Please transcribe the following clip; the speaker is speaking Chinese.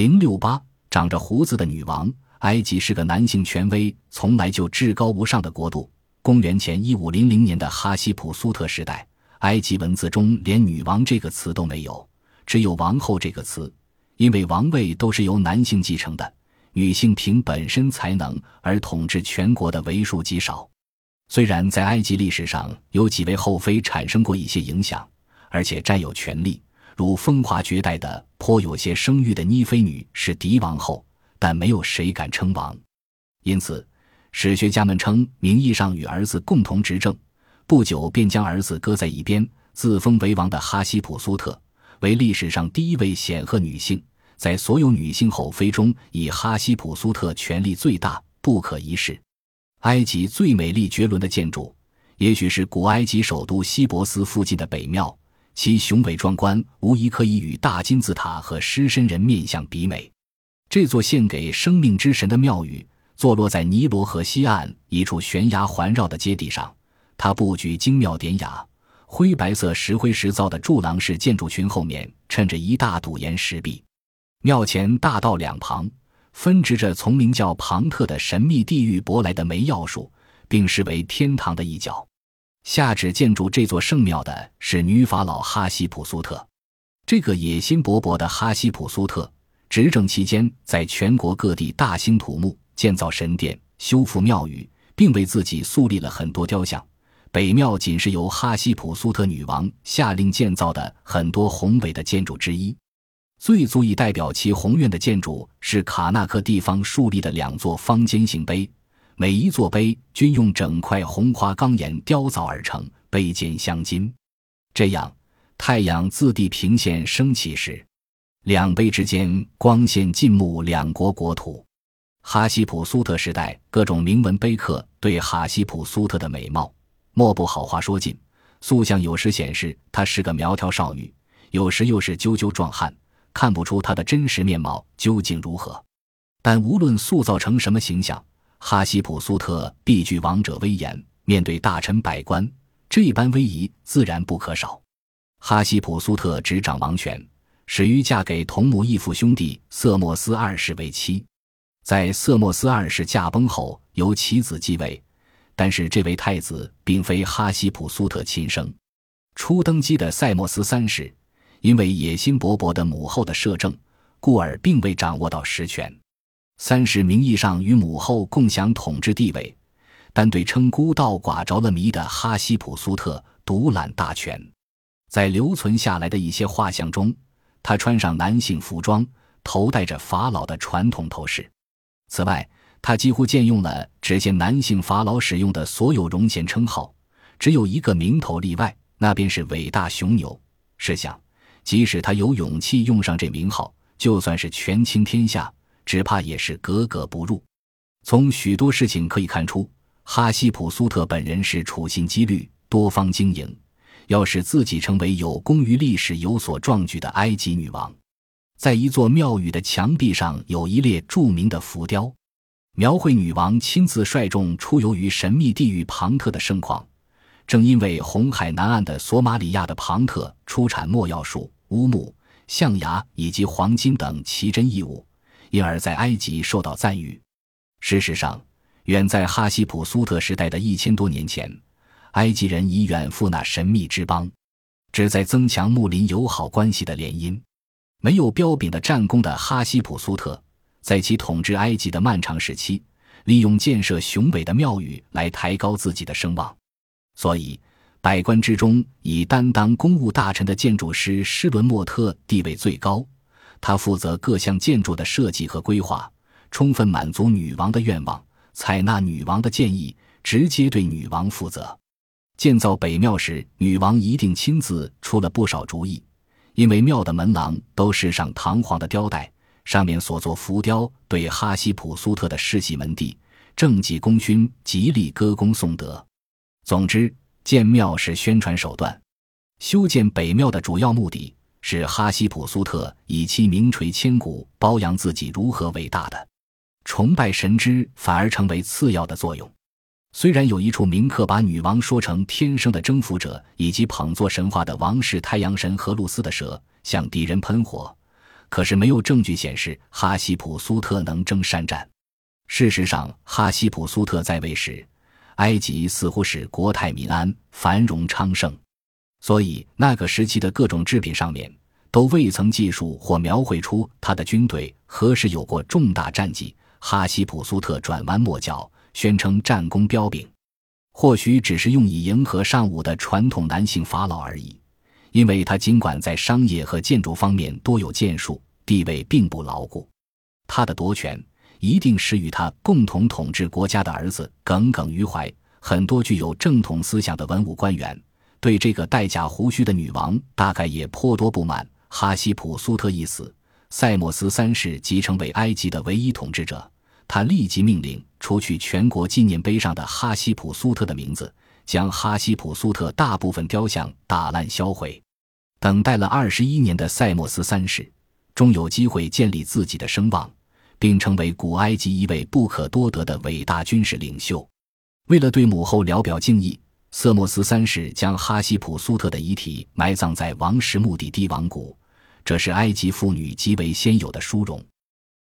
零六八，长着胡子的女王。埃及是个男性权威从来就至高无上的国度。公元前一五零零年的哈希普苏特时代，埃及文字中连“女王”这个词都没有，只有“王后”这个词，因为王位都是由男性继承的，女性凭本身才能而统治全国的为数极少。虽然在埃及历史上有几位后妃产生过一些影响，而且占有权力，如风华绝代的颇有些声誉的妮妃女是嫡王后，但没有谁敢称王。因此，史学家们称名义上与儿子共同执政，不久便将儿子搁在一边，自封为王的哈希普苏特为历史上第一位显赫女性。在所有女性后妃中，以哈希普苏特权力最大，不可一世。埃及最美丽绝伦的建筑，也许是古埃及首都希伯斯附近的北庙。其雄伟壮观，无疑可以与大金字塔和狮身人面相比美。这座献给生命之神的庙宇，坐落在尼罗河西岸一处悬崖环绕的阶地上。它布局精妙典雅，灰白色石灰石造的柱廊式建筑群后面衬着一大堵岩石壁。庙前大道两旁。分植着从名叫庞特的神秘地域舶来的梅药树，并视为天堂的一角。下旨建筑这座圣庙的是女法老哈希普苏特。这个野心勃勃的哈希普苏特执政期间，在全国各地大兴土木，建造神殿，修复庙宇，并为自己树立了很多雕像。北庙仅是由哈希普苏特女王下令建造的很多宏伟的建筑之一。最足以代表其宏愿的建筑是卡纳克地方树立的两座方尖形碑，每一座碑均用整块红花岗岩雕凿而成，碑尖镶金。这样，太阳自地平线升起时，两碑之间光线尽目两国国土。哈希普苏特时代各种铭文碑刻对哈希普苏特的美貌，莫不好话说尽。塑像有时显示她是个苗条少女，有时又是赳赳壮汉。看不出她的真实面貌究竟如何，但无论塑造成什么形象，哈希普苏特必具王者威严，面对大臣百官，这般威仪自然不可少。哈希普苏特执掌王权，始于嫁给同母异父兄弟色莫斯二世为妻，在色莫斯二世驾崩后，由其子继位，但是这位太子并非哈希普苏特亲生。初登基的塞莫斯三世。因为野心勃勃的母后的摄政，故而并未掌握到实权。三世名义上与母后共享统治地位，但对称孤道寡着了迷的哈希普苏特独揽大权。在留存下来的一些画像中，他穿上男性服装，头戴着法老的传统头饰。此外，他几乎借用了只限男性法老使用的所有荣衔称号，只有一个名头例外，那便是伟大雄牛。试想。即使他有勇气用上这名号，就算是权倾天下，只怕也是格格不入。从许多事情可以看出，哈希普苏特本人是处心积虑、多方经营，要使自己成为有功于历史、有所壮举的埃及女王。在一座庙宇的墙壁上，有一列著名的浮雕，描绘女王亲自率众出游于神秘地域庞特的盛况。正因为红海南岸的索马里亚的庞特出产墨药树、乌木、象牙以及黄金等奇珍异物，因而在埃及受到赞誉。事实上，远在哈希普苏特时代的一千多年前，埃及人已远赴那神秘之邦，旨在增强睦邻友好关系的联姻。没有彪炳的战功的哈希普苏特，在其统治埃及的漫长时期，利用建设雄伟的庙宇来抬高自己的声望。所以，百官之中，以担当公务大臣的建筑师施伦莫特地位最高。他负责各项建筑的设计和规划，充分满足女王的愿望，采纳女王的建议，直接对女王负责。建造北庙时，女王一定亲自出了不少主意，因为庙的门廊都饰上堂皇的雕带，上面所做浮雕对哈希普苏特的世袭门第、政绩功勋极力歌功颂德。总之，建庙是宣传手段。修建北庙的主要目的是哈希普苏特以其名垂千古褒扬自己如何伟大的，崇拜神之反而成为次要的作用。虽然有一处铭刻把女王说成天生的征服者，以及捧作神话的王室太阳神荷鲁斯的蛇向敌人喷火，可是没有证据显示哈希普苏特能征善战。事实上，哈希普苏特在位时，埃及似乎是国泰民安、繁荣昌盛，所以那个时期的各种制品上面都未曾记述或描绘出他的军队何时有过重大战绩。哈希普苏特转弯抹角，宣称战功彪炳，或许只是用以迎合尚武的传统男性法老而已。因为他尽管在商业和建筑方面多有建树，地位并不牢固。他的夺权一定是与他共同统治国家的儿子耿耿于怀。很多具有正统思想的文武官员对这个戴假胡须的女王大概也颇多不满。哈希普苏特一死，塞莫斯三世即成为埃及的唯一统治者。他立即命令除去全国纪念碑上的哈希普苏特的名字。将哈希普苏特大部分雕像打烂销毁，等待了二十一年的塞莫斯三世，终有机会建立自己的声望，并成为古埃及一位不可多得的伟大军事领袖。为了对母后聊表敬意，瑟莫斯三世将哈希普苏特的遗体埋葬在王室墓地帝王谷，这是埃及妇女极为鲜有的殊荣。